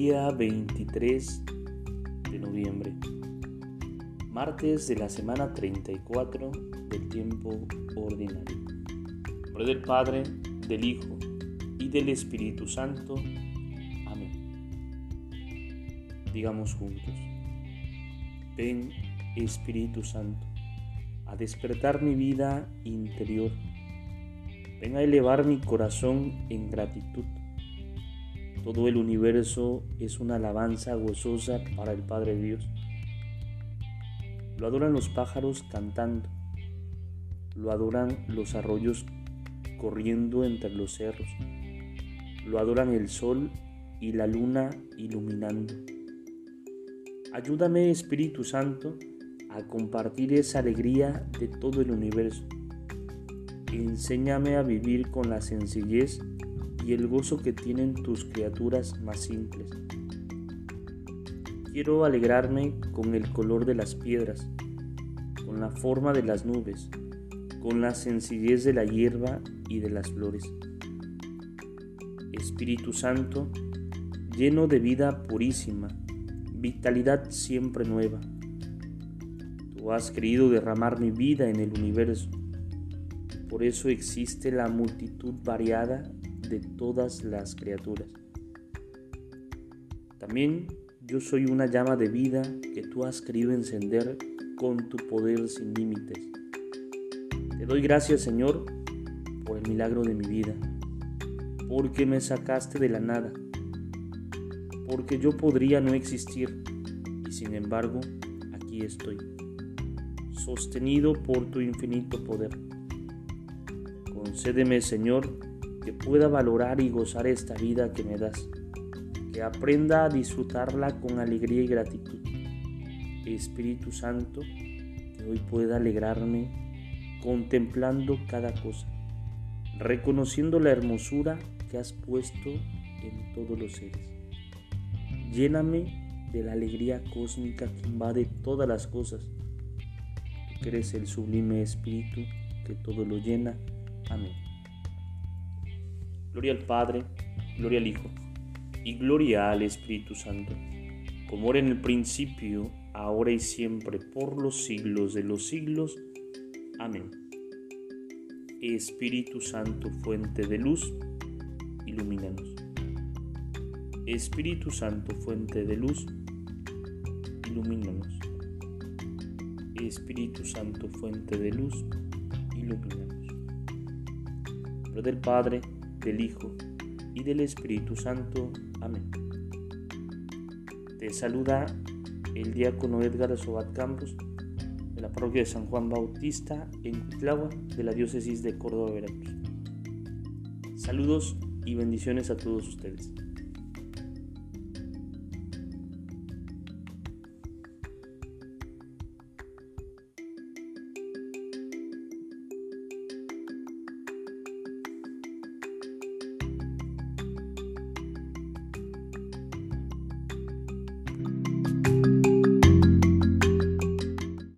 Día 23 de noviembre, martes de la semana 34 del tiempo ordinario. Por del Padre, del Hijo y del Espíritu Santo. Amén. Digamos juntos, ven Espíritu Santo a despertar mi vida interior. Ven a elevar mi corazón en gratitud todo el universo es una alabanza gozosa para el Padre Dios. Lo adoran los pájaros cantando, lo adoran los arroyos corriendo entre los cerros, lo adoran el sol y la luna iluminando. Ayúdame Espíritu Santo a compartir esa alegría de todo el universo. Enséñame a vivir con la sencillez y el gozo que tienen tus criaturas más simples. Quiero alegrarme con el color de las piedras, con la forma de las nubes, con la sencillez de la hierba y de las flores. Espíritu Santo, lleno de vida purísima, vitalidad siempre nueva. Tú has querido derramar mi vida en el universo. Por eso existe la multitud variada de todas las criaturas. También yo soy una llama de vida que tú has querido encender con tu poder sin límites. Te doy gracias Señor por el milagro de mi vida, porque me sacaste de la nada, porque yo podría no existir y sin embargo aquí estoy, sostenido por tu infinito poder. Concédeme Señor que pueda valorar y gozar esta vida que me das, que aprenda a disfrutarla con alegría y gratitud. Espíritu Santo, que hoy pueda alegrarme contemplando cada cosa, reconociendo la hermosura que has puesto en todos los seres. Lléname de la alegría cósmica que invade todas las cosas. Tú eres el sublime Espíritu que todo lo llena. Amén. Gloria al Padre, gloria al Hijo y gloria al Espíritu Santo, como era en el principio, ahora y siempre, por los siglos de los siglos. Amén. Espíritu Santo, fuente de luz, ilumínanos. Espíritu Santo, fuente de luz, ilumínanos. Espíritu Santo, fuente de luz, ilumínanos. Pero del Padre, del Hijo y del Espíritu Santo. Amén. Te saluda el diácono Edgar Sobat Campos de la parroquia de San Juan Bautista en Cuitlagua de la diócesis de Córdoba, Veracruz. Saludos y bendiciones a todos ustedes.